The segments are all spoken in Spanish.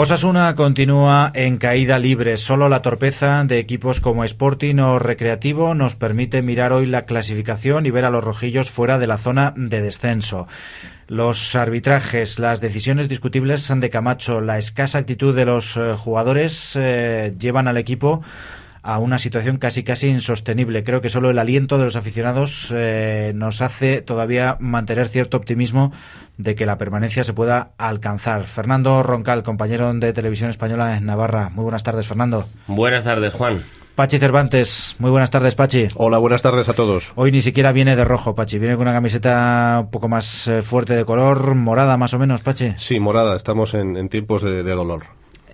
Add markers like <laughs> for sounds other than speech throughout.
Osasuna continúa en caída libre. Solo la torpeza de equipos como Sporting o Recreativo nos permite mirar hoy la clasificación y ver a los rojillos fuera de la zona de descenso. Los arbitrajes, las decisiones discutibles de Camacho, la escasa actitud de los eh, jugadores eh, llevan al equipo a una situación casi casi insostenible. Creo que solo el aliento de los aficionados eh, nos hace todavía mantener cierto optimismo de que la permanencia se pueda alcanzar. Fernando Roncal, compañero de Televisión Española en Navarra. Muy buenas tardes, Fernando. Buenas tardes, Juan. Pachi Cervantes, muy buenas tardes, Pachi. Hola, buenas tardes a todos. Hoy ni siquiera viene de rojo, Pachi, viene con una camiseta un poco más eh, fuerte de color, morada más o menos, Pachi. Sí, morada, estamos en, tiempos de, dolor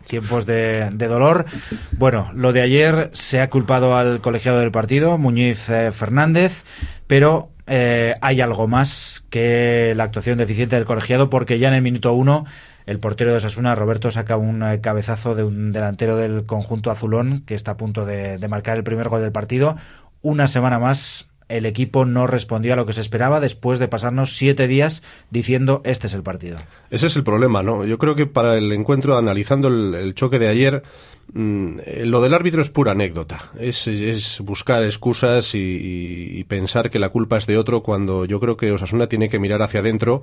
tiempos de, dolor. Bueno, lo de ayer se ha culpado al colegiado del partido, Muñiz eh, Fernández, pero eh, hay algo más que la actuación deficiente del colegiado porque ya en el minuto uno el portero de Osasuna, Roberto, saca un eh, cabezazo de un delantero del conjunto azulón que está a punto de, de marcar el primer gol del partido. Una semana más el equipo no respondió a lo que se esperaba después de pasarnos siete días diciendo este es el partido. Ese es el problema, ¿no? Yo creo que para el encuentro, analizando el, choque de ayer, mm, lo del árbitro es pura anécdota. Es, es buscar excusas y, y, pensar que la culpa es de otro cuando yo creo que Osasuna tiene que mirar hacia adentro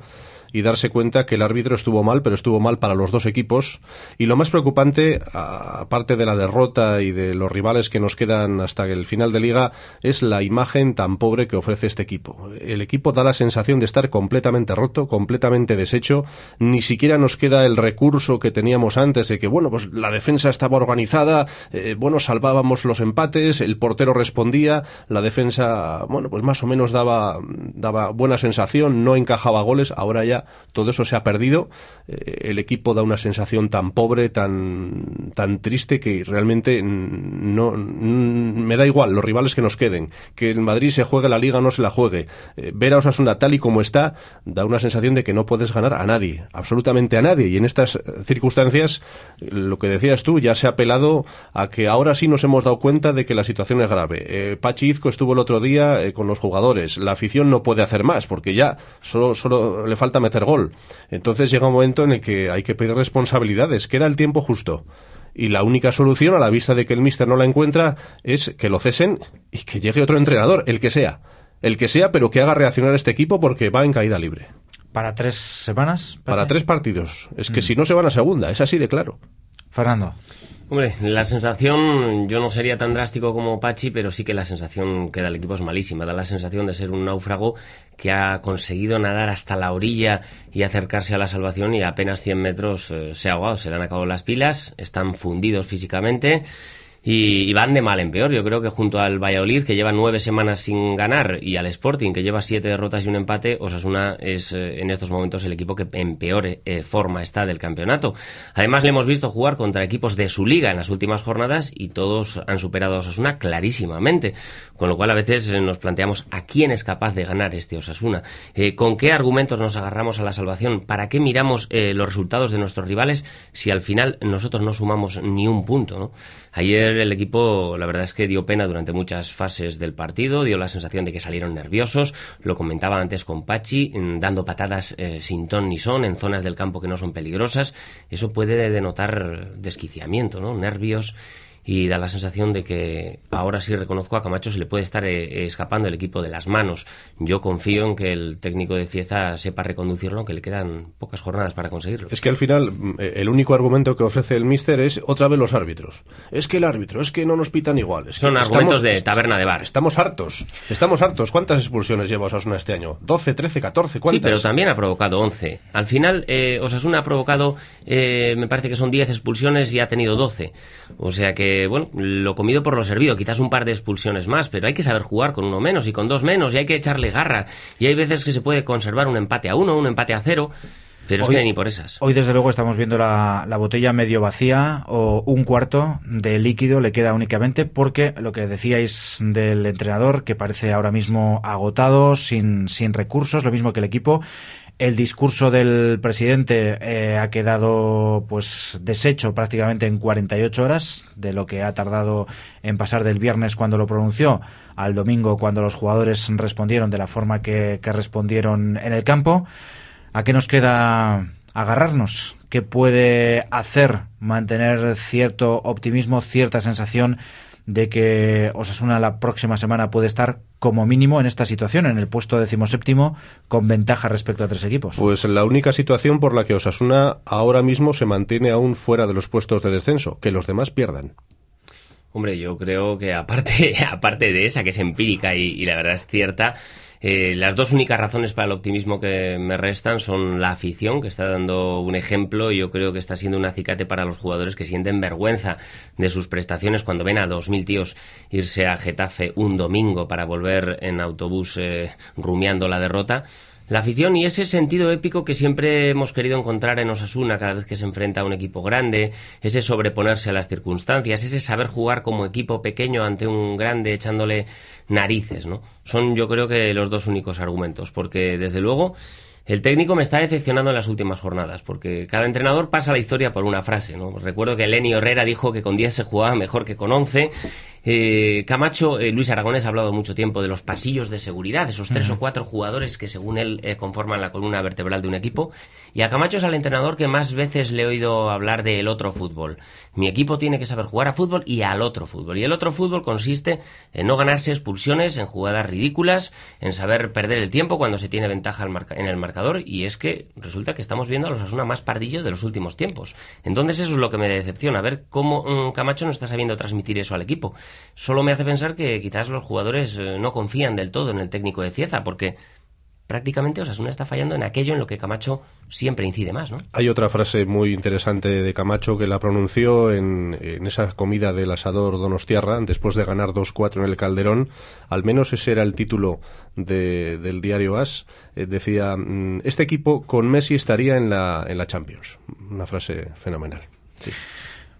y darse cuenta que el árbitro estuvo mal, pero estuvo mal para los dos equipos. Y lo más preocupante, aparte de la derrota y de los rivales que nos quedan hasta el final de liga, es la imagen tan pobre que ofrece este equipo. El equipo da la sensación de estar completamente roto, completamente deshecho. Ni siquiera nos queda el recurso que teníamos antes de que, bueno, pues la defensa estaba organizada, eh, bueno, salvábamos los empates, el portero respondía, la defensa, bueno, pues más o menos daba, daba buena sensación, no encajaba goles. Ahora ya todo eso se ha perdido. Eh, el equipo da una sensación tan pobre, tan, tan triste que realmente no, me da igual los rivales que nos queden. Que el Madrid se juegue la liga o no se la juegue. Eh, ver a Osasuna tal y como está da una sensación de que no puedes ganar a nadie, absolutamente a nadie. Y en estas circunstancias, lo que decías tú, ya se ha apelado a que ahora sí nos hemos dado cuenta de que la situación es grave. Eh, Pachi Izco estuvo el otro día con los jugadores. La afición no puede hacer más porque ya solo, solo le falta meter gol. Entonces llega un momento en el que hay que pedir responsabilidades. Queda el tiempo justo. Y la única solución, a la vista de que el míster no la encuentra, es que lo cesen y que llegue otro entrenador, el que sea. El que sea, pero que haga reaccionar a este equipo porque va en caída libre. ¿Para tres semanas? Para tres partidos. Es que mm. si no se van a segunda, es así de claro. Fernando. Hombre, la sensación, yo no sería tan drástico como Pachi, pero sí que la sensación que da el equipo es malísima. Da la sensación de ser un náufrago que ha conseguido nadar hasta la orilla y acercarse a la salvación y apenas 100 metros eh, se ha ahogado. Se le han acabado las pilas, están fundidos físicamente y, van de mal en peor. Yo creo que junto al Valladolid, que lleva nueve semanas sin ganar, y al Sporting, que lleva siete derrotas y un empate, Osasuna es eh, en estos momentos el equipo que en peor eh, forma está del campeonato. Además, le hemos visto jugar contra equipos de su liga en las últimas jornadas y todos han superado a Osasuna clarísimamente. Con lo cual, a veces eh, nos planteamos a quién es capaz de ganar este Osasuna. ¿Con qué argumentos nos agarramos a la salvación? ¿Para qué miramos los resultados de nuestros rivales si al final nosotros no sumamos ni un punto? ¿no? Ayer el equipo, la verdad es que dio pena durante muchas fases del partido, dio la sensación de que salieron nerviosos, lo comentaba antes con Pachi, dando patadas eh, sin ton ni son en zonas del campo que no son peligrosas. Eso puede denotar desquiciamiento, ¿no? Nervios y da la sensación de que ahora sí reconozco a Camacho se le puede estar eh, escapando el equipo de las manos. Yo confío en que el técnico de Cieza sepa reconducirlo, aunque le quedan pocas jornadas para conseguirlo. Es que al final mm, eh, el único argumento que ofrece el míster es otra vez los árbitros. Es que el árbitro, es que no nos pitan iguales. Son argumentos de taberna de bar. Estamos hartos, estamos hartos. ¿Cuántas expulsiones lleva Osasuna este año? ¿12, 13, 14? ¿Cuántas? Sí, pero también ha provocado 11. Al final, eh, Osasuna ha provocado, me parece que son 10 expulsiones y ha tenido 12. O sea que bueno, lo comido por lo servido, quizás un par de expulsiones más, pero hay que saber jugar con uno menos y con dos menos y hay que echarle garra. Y hay veces que se puede conservar un empate a uno, un empate a cero Pero es que ni por esas. Hoy, desde luego, estamos viendo la, la, botella medio vacía o un cuarto de líquido le queda únicamente porque lo que decíais del entrenador, que parece ahora mismo agotado, sin, sin recursos, lo mismo que el equipo. El discurso del presidente eh, ha quedado pues deshecho prácticamente en 48 horas de lo que ha tardado en pasar del viernes cuando lo pronunció al domingo cuando los jugadores respondieron de la forma que, que respondieron en el campo. ¿A qué nos queda agarrarnos? ¿Qué puede hacer mantener cierto optimismo, cierta sensación de que Osasuna la próxima semana puede estar como mínimo en esta situación, en el puesto decimoséptimo, con ventaja respecto a tres equipos? Pues la única situación por la que Osasuna ahora mismo se mantiene aún fuera de los puestos de descenso, que los demás pierdan. Hombre, yo creo que aparte, <laughs> aparte de esa, que es empírica y, y la verdad es cierta, eh, las dos únicas razones para el optimismo que me restan son la afición, que está dando un ejemplo y yo creo que está siendo un acicate para los jugadores que sienten vergüenza de sus prestaciones cuando ven a dos mil tíos irse a Getafe un domingo para volver en autobús eh, rumiando la derrota la afición y ese sentido épico que siempre hemos querido encontrar en Osasuna cada vez que se enfrenta a un equipo grande, ese sobreponerse a las circunstancias, ese saber jugar como equipo pequeño ante un grande echándole narices, ¿no? Son yo creo que los dos únicos argumentos, porque desde luego el técnico me está decepcionando en las últimas jornadas, porque cada entrenador pasa la historia por una frase. ¿no? Recuerdo que Lenny Herrera dijo que con 10 se jugaba mejor que con 11. Eh, Camacho, eh, Luis Aragonés ha hablado mucho tiempo de los pasillos de seguridad, esos tres o cuatro jugadores que según él eh, conforman la columna vertebral de un equipo. Y a Camacho es al entrenador que más veces le he oído hablar del otro fútbol. Mi equipo tiene que saber jugar a fútbol y al otro fútbol. Y el otro fútbol consiste en no ganarse expulsiones, en jugadas ridículas, en saber perder el tiempo cuando se tiene ventaja en el marcador. Y es que resulta que estamos viendo a los Asuna más pardillos de los últimos tiempos. Entonces eso es lo que me decepciona, a ver cómo mm, Camacho no está sabiendo transmitir eso al equipo solo me hace pensar que quizás los jugadores eh, no confían del todo en el técnico de Cieza, porque prácticamente Osasuna está fallando en aquello en lo que Camacho siempre incide más, ¿no? Hay otra frase muy interesante de Camacho que la pronunció en, esa comida del asador Donostiarra después de ganar 2-4 en el Calderón. Al menos ese era el título del diario AS. Eh, decía, mm, este equipo con Messi estaría en la, en la Champions. Una frase fenomenal. Sí.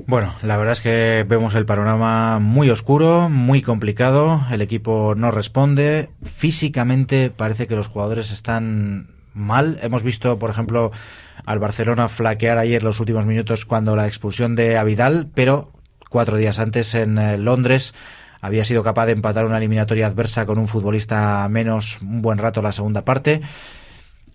Bueno, la verdad es que vemos el panorama muy oscuro, muy complicado, el equipo no responde, físicamente parece que los jugadores están mal. Hemos visto, por ejemplo, al Barcelona flaquear ayer los últimos minutos cuando la expulsión de Avidal, pero cuatro días antes en eh, Londres había sido capaz de empatar una eliminatoria adversa con un futbolista menos un buen rato la segunda parte.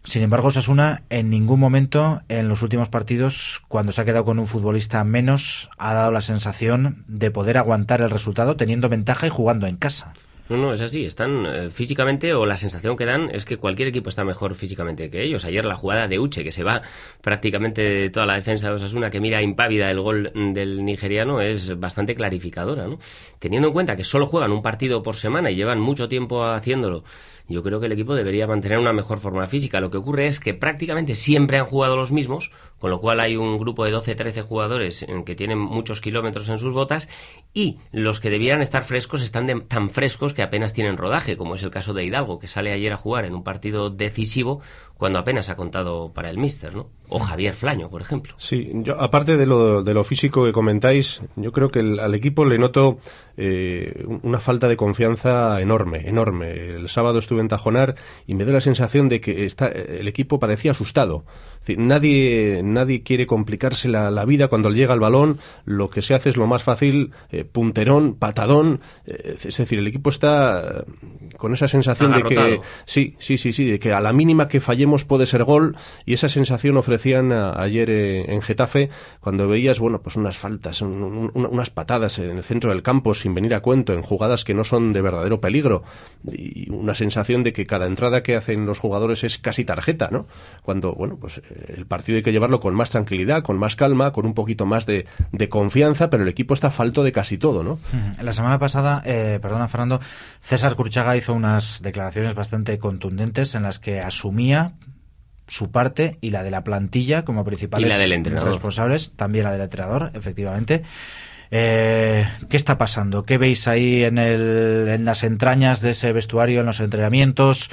Sin embargo, Sasuna en ningún momento en los últimos partidos, cuando se ha quedado con un futbolista menos, ha dado la sensación de poder aguantar el resultado teniendo ventaja y jugando en casa. No, no, es así. Están eh, físicamente, o la sensación que dan es que cualquier equipo está mejor físicamente que ellos. Ayer la jugada de Uche, que se va prácticamente toda la defensa de Osasuna, que mira impávida el gol del nigeriano, es bastante clarificadora, ¿no? Teniendo en cuenta que solo juegan un partido por semana y llevan mucho tiempo haciéndolo yo creo que el equipo debería mantener una mejor forma física. Lo que ocurre es que prácticamente siempre han jugado los mismos, con lo cual hay un grupo de 12-13 jugadores en que tienen muchos kilómetros en sus botas y los que debieran estar frescos están tan frescos que apenas tienen rodaje, como es el caso de Hidalgo, que sale ayer a jugar en un partido decisivo cuando apenas ha contado para el míster, ¿no? O Javier Flaño, por ejemplo. Sí, aparte de lo, físico que comentáis, yo creo que al equipo le noto eh, una falta de confianza enorme, enorme. El sábado estuve en Tajonar y me da la sensación de que está, el equipo parecía asustado. nadie, nadie quiere complicarse la, vida cuando llega el balón. Lo que se hace es lo más fácil, eh, punterón, patadón. Eh, es decir, el equipo está con esa sensación de que sí, sí, sí, sí, de que a la mínima que fallemos puede ser gol y esa sensación ofrecían ayer en Getafe cuando veías, bueno, pues unas faltas, unas patadas en el centro del campo sin venir a cuento, en jugadas que no son de verdadero peligro y una sensación de que cada entrada que hacen los jugadores es casi tarjeta, ¿no? Cuando, bueno, pues eh, el partido hay que llevarlo con más tranquilidad, con más calma, con un poquito más de, confianza, pero el equipo está falto de casi todo, ¿no? La semana pasada, eh, perdona Fernando, César Curchaga hizo unas declaraciones bastante contundentes en las que asumía su parte y la de la plantilla como principales responsables, también la del entrenador, efectivamente. Eh, ¿Qué está pasando? ¿Qué veis ahí en, el, en las entrañas de ese vestuario, en los entrenamientos?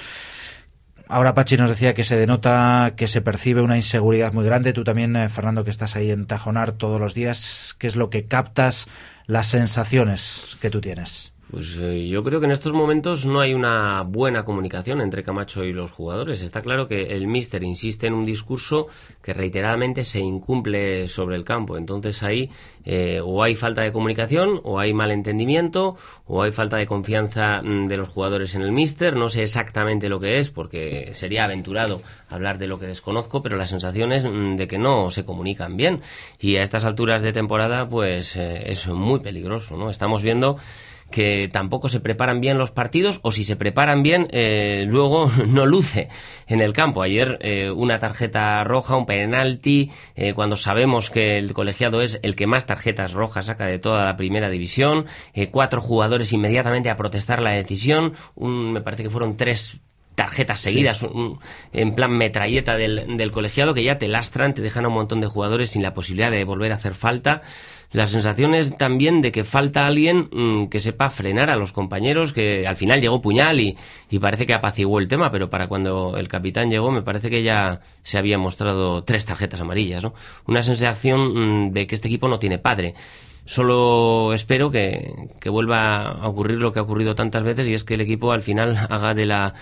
ahora Pachi nos decía que se denota, que se percibe una inseguridad muy grande. Tú también, eh, Fernando, que estás ahí en Tajonar todos los días, ¿qué es lo que captas, las sensaciones que tú tienes? Pues eh, yo creo que en estos momentos no hay una buena comunicación entre Camacho y los jugadores. Está claro que el míster insiste en un discurso que reiteradamente se incumple sobre el campo. Entonces ahí eh, o hay falta de comunicación, o hay malentendimiento, o hay falta de confianza mm, de los jugadores en el míster. No sé exactamente lo que es, porque sería aventurado hablar de lo que desconozco, pero la sensación es mm, de que no se comunican bien. Y a estas alturas de temporada, pues eh, es muy peligroso, ¿no? Estamos viendo que tampoco se preparan bien los partidos o si se preparan bien eh, luego <laughs> no luce en el campo. Ayer eh, una tarjeta roja, un penalti, eh, cuando sabemos que el colegiado es el que más tarjetas rojas saca de toda la primera división, cuatro jugadores inmediatamente a protestar la decisión, me parece que fueron tres tarjetas seguidas, en plan metralleta del, del, colegiado, que ya te lastran, te dejan a un montón de jugadores sin la posibilidad de volver a hacer falta. La sensación es también de que falta alguien mm, que sepa frenar a los compañeros, que al final llegó Puñal y, y, parece que apaciguó el tema, pero para cuando el capitán llegó me parece que ya se habían mostrado tres tarjetas amarillas, ¿no? Una sensación mm, de que este equipo no tiene padre. Solo espero que, que vuelva a ocurrir lo que ha ocurrido tantas veces y es que el equipo al final <laughs> haga de la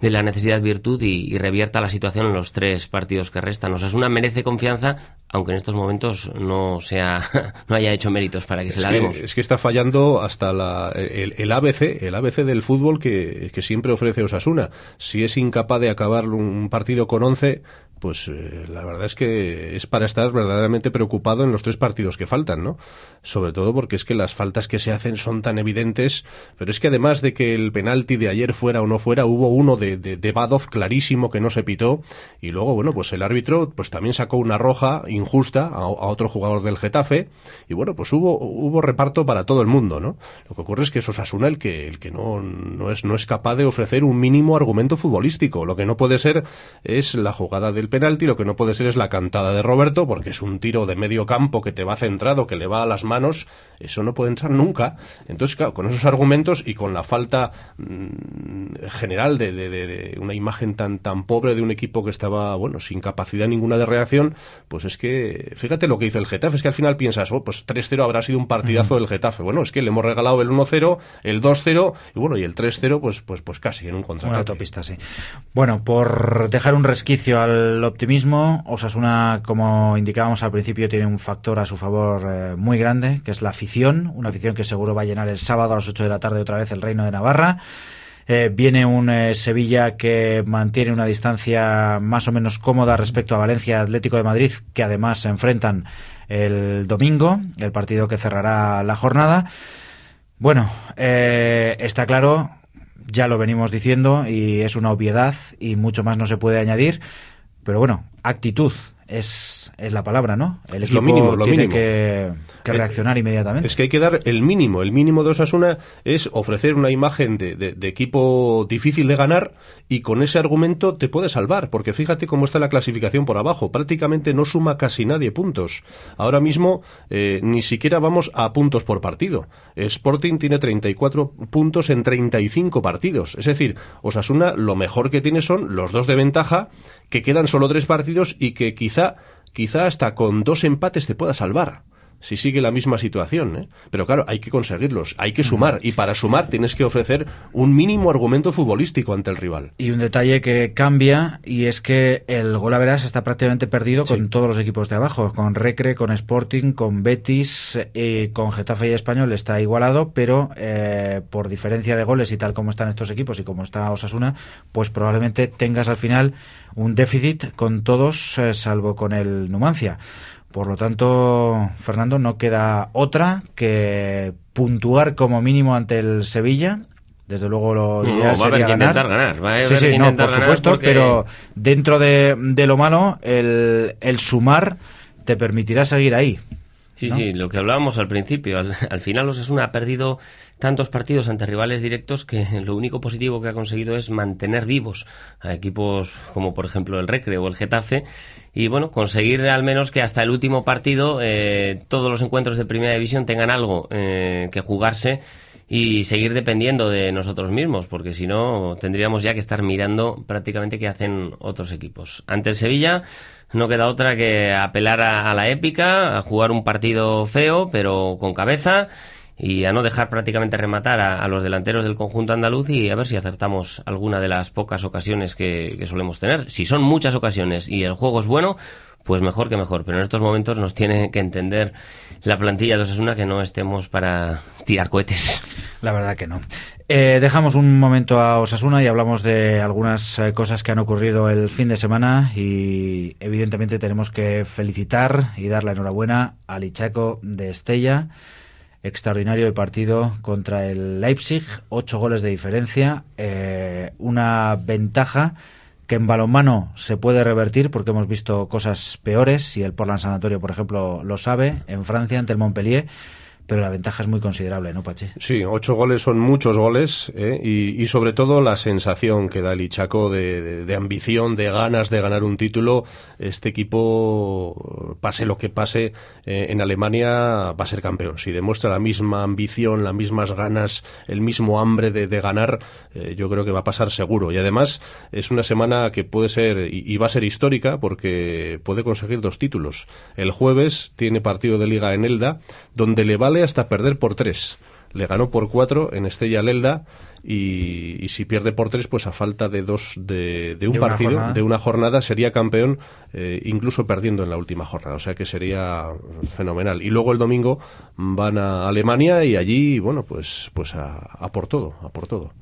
de la necesidad virtud y, revierta la situación en los tres partidos que restan. Osasuna merece confianza, aunque en estos momentos no sea <laughs> no haya hecho méritos para que se la demos. es que está fallando hasta la, el, ABC, el ABC del fútbol que, que siempre ofrece Osasuna. Si es incapaz de acabar un partido con 11, pues eh, la verdad es que es para estar verdaderamente preocupado en los tres partidos que faltan, ¿no? Sobre todo porque es que las faltas que se hacen son tan evidentes, pero es que además de que el penalti de ayer fuera o no fuera, hubo uno de, de, Badoz clarísimo que no se pitó y luego, bueno, pues el árbitro pues también sacó una roja injusta a, otro jugador del Getafe y bueno, pues hubo, hubo reparto para todo el mundo, ¿no? Lo que ocurre es que es Osasuna el que, el que no, no, es, no es capaz de ofrecer un mínimo argumento futbolístico. Lo que no puede ser es la jugada del penalti, lo que no puede ser es la cantada de Roberto, porque es un tiro de medio campo que te va centrado, que le va a las manos, eso no puede entrar nunca. Entonces, claro, con esos argumentos y con la falta mm, general de, de, una imagen tan, tan pobre de un equipo que estaba, bueno, sin capacidad ninguna de reacción, pues es que, fíjate lo que hizo el Getafe, es que al final piensas, oh, pues 3-0 habrá sido un partidazo del Getafe. Bueno, es que le hemos regalado el 1-0, el 2-0 y bueno, y el 3-0, pues, pues, pues casi en un contrato. Una autopista, sí. Bueno, por dejar un resquicio al optimismo. Osasuna, como indicábamos al principio, tiene un factor a su favor eh, muy grande, que es la afición. Una afición que seguro va a llenar el sábado a las 8 de la tarde otra vez el Reino de Navarra. Eh, viene un eh, Sevilla que mantiene una distancia más o menos cómoda respecto a Valencia Atlético de Madrid, que además se enfrentan el domingo, el partido que cerrará la jornada. Bueno, está claro, ya lo venimos diciendo y es una obviedad y mucho más no se puede añadir. Pero bueno, actitud es, es la palabra, ¿no? El es lo mínimo, lo tiene mínimo. Que, que reaccionar inmediatamente. Es que hay que dar el mínimo. El mínimo de Osasuna es ofrecer una imagen de, de, de, equipo difícil de ganar y con ese argumento te puede salvar, porque fíjate cómo está la clasificación por abajo. Prácticamente no suma casi nadie puntos. Ahora mismo eh, ni siquiera vamos a puntos por partido. Sporting tiene 34 puntos en 35 partidos. Es decir, Osasuna lo mejor que tiene son los dos de ventaja, que quedan solo tres partidos y que quizá, quizá hasta con dos empates te pueda salvar si sigue la misma situación. ¿eh? Pero claro, hay que conseguirlos, hay que sumar. Y para sumar tienes que ofrecer un mínimo argumento futbolístico ante el rival. Y un detalle que cambia, y es que el gol a verás está prácticamente perdido sí. con todos los equipos de abajo. Con Recre, con Sporting, con Betis, eh, con Getafe y Español está igualado, pero eh, por diferencia de goles y tal como están estos equipos y como está Osasuna, pues probablemente tengas al final un déficit con todos, eh, salvo con el Numancia. Por lo tanto, Fernando, no queda otra que puntuar como mínimo ante el Sevilla. Desde luego lo ideal no, a sería haber que ganar. intentar ganar. Va a haber sí, sí, que no, por supuesto, porque- pero dentro de, de lo malo, el, el sumar te permitirá seguir ahí. Sí, ¿no? sí, lo que hablábamos al principio. Al, al final Osasuna ha perdido tantos partidos ante rivales directos que lo único positivo que ha conseguido es mantener vivos a equipos como por ejemplo el Recre o el Getafe y bueno, conseguir al menos que hasta el último partido eh, todos los encuentros de primera división tengan algo eh, que jugarse y seguir dependiendo de nosotros mismos, porque si no tendríamos ya que estar mirando prácticamente qué hacen otros equipos. Ante el Sevilla no queda otra que apelar a, la épica, a jugar un partido feo, pero con cabeza y a no dejar prácticamente rematar a, los delanteros del conjunto andaluz y a ver si acertamos alguna de las pocas ocasiones que, solemos tener. Si son muchas ocasiones y el juego es bueno, pues mejor que mejor. Pero en estos momentos nos tiene que entender la plantilla de Osasuna que no estemos para tirar cohetes. La verdad que no. Eh, dejamos un momento a Osasuna y hablamos de algunas eh, cosas que han ocurrido el fin de semana y evidentemente tenemos que felicitar y dar la enhorabuena al Ichaco de Estella. Extraordinario el partido contra el Leipzig, ocho goles de diferencia, eh, una ventaja que en balonmano se puede revertir porque hemos visto cosas peores y el Portland Sanatorio, por ejemplo, lo sabe, en Francia ante el Montpellier pero la ventaja es muy considerable, ¿no, Pachi? Sí, ocho goles son muchos goles ¿eh? y, sobre todo la sensación que da el Ichaco de, ambición, de ganas de ganar un título. Este equipo, pase lo que pase, eh, en Alemania va a ser campeón. Si demuestra la misma ambición, las mismas ganas, el mismo hambre de, ganar, eh, yo creo que va a pasar seguro. Y además es una semana que puede ser y va a ser histórica porque puede conseguir dos títulos. El jueves tiene partido de liga en Elda, donde le va hasta perder por tres. Le ganó por cuatro en Estella Lelda y, si pierde por tres, pues a falta de dos de, un partido, de una jornada, sería campeón, eh, incluso perdiendo en la última jornada. O sea que sería fenomenal. Y luego el domingo van a Alemania y allí, bueno, pues, pues a, por todo, a por todo.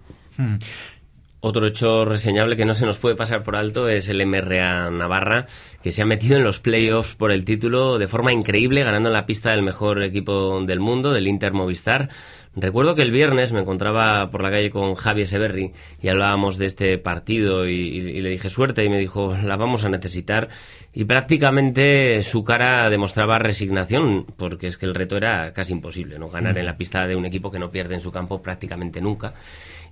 Otro hecho reseñable que no se nos puede pasar por alto es el MRA Navarra, que se ha metido en los playoffs por el título de forma increíble, ganando en la pista del mejor equipo del mundo, del Inter Movistar. Recuerdo que el viernes me encontraba por la calle con Javier Severri y hablábamos de este partido y, le dije suerte y me dijo la vamos a necesitar y prácticamente su cara demostraba resignación porque es que el reto era casi imposible, no ganar en la pista de un equipo que no pierde en su campo prácticamente nunca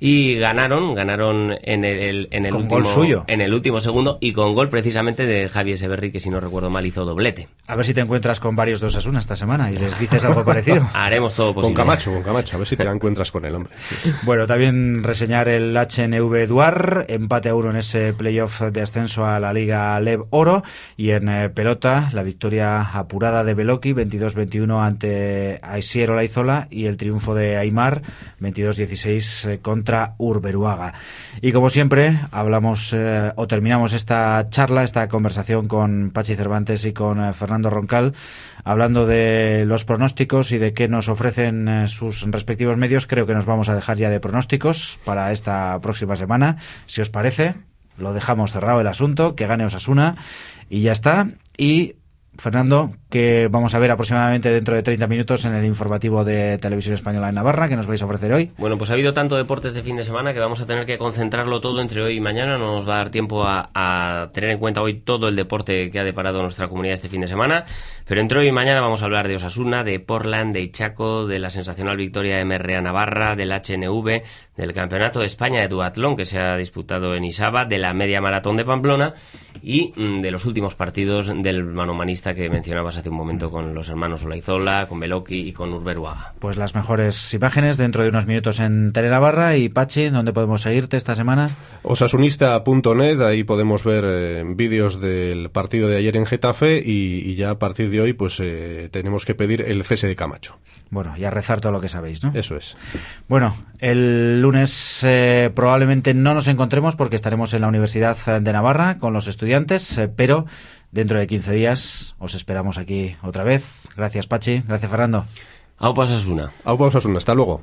y ganaron, ganaron en el, en el último suyo. en el último segundo y con gol precisamente de Javier Severri que si no recuerdo mal hizo doblete. A ver si te encuentras con varios dos Asuna esta semana y les dices algo parecido. <laughs> Haremos todo posible. Con Camacho, con Camacho, a ver si te encuentras con el hombre. <laughs> Bueno, también reseñar el HNV Duar, empate a uno en ese playoff de ascenso a la Liga Lev Oro y en eh, pelota la victoria apurada de Beloki 22-21 ante Aisier Olaizola y el triunfo de Aymar 22-16 eh, contra Urberuaga. Y como siempre, hablamos eh, o terminamos esta charla, esta conversación con Pachi Cervantes y con eh, Fernando Roncal, hablando de los pronósticos y de qué nos ofrecen eh, sus respectivos medios. Creo que nos vamos a dejar ya de pronósticos para esta próxima semana. Si os parece, lo dejamos cerrado el asunto, que gane Osasuna y ya está. Y Fernando, que vamos a ver aproximadamente dentro de 30 minutos en el informativo de Televisión Española en Navarra, que nos vais a ofrecer hoy. Bueno, pues ha habido tanto deportes de fin de semana que vamos a tener que concentrarlo todo entre hoy y mañana. No nos va a dar tiempo a, tener en cuenta hoy todo el deporte que ha deparado nuestra comunidad este fin de semana. Pero entre hoy y mañana vamos a hablar de Osasuna, de Portland, de Ichaco, de la sensacional victoria de MRA Navarra, del HNV, del Campeonato de España de Duatlón que se ha disputado en Isaba, de la media maratón de Pamplona y mm, de los últimos partidos del manomanista que mencionabas hace un momento con los hermanos Olaizola, con Beloki y con Urberuaga. Pues las mejores imágenes dentro de unos minutos en Telenavarra y Pachi, ¿dónde podemos seguirte esta semana? Osasunista.net, ahí podemos ver eh, vídeos del partido de ayer en Getafe y, ya a partir de hoy pues eh, tenemos que pedir el cese de Camacho. Bueno, y a rezar todo lo que sabéis, ¿no? Eso es. Bueno, el lunes eh, probablemente no nos encontremos porque estaremos en la Universidad de Navarra con los estudiantes, pero Dentro de 15 días os esperamos aquí otra vez. Gracias, Pachi. Gracias, Fernando. Au Osasuna. Au Osasuna. Hasta luego.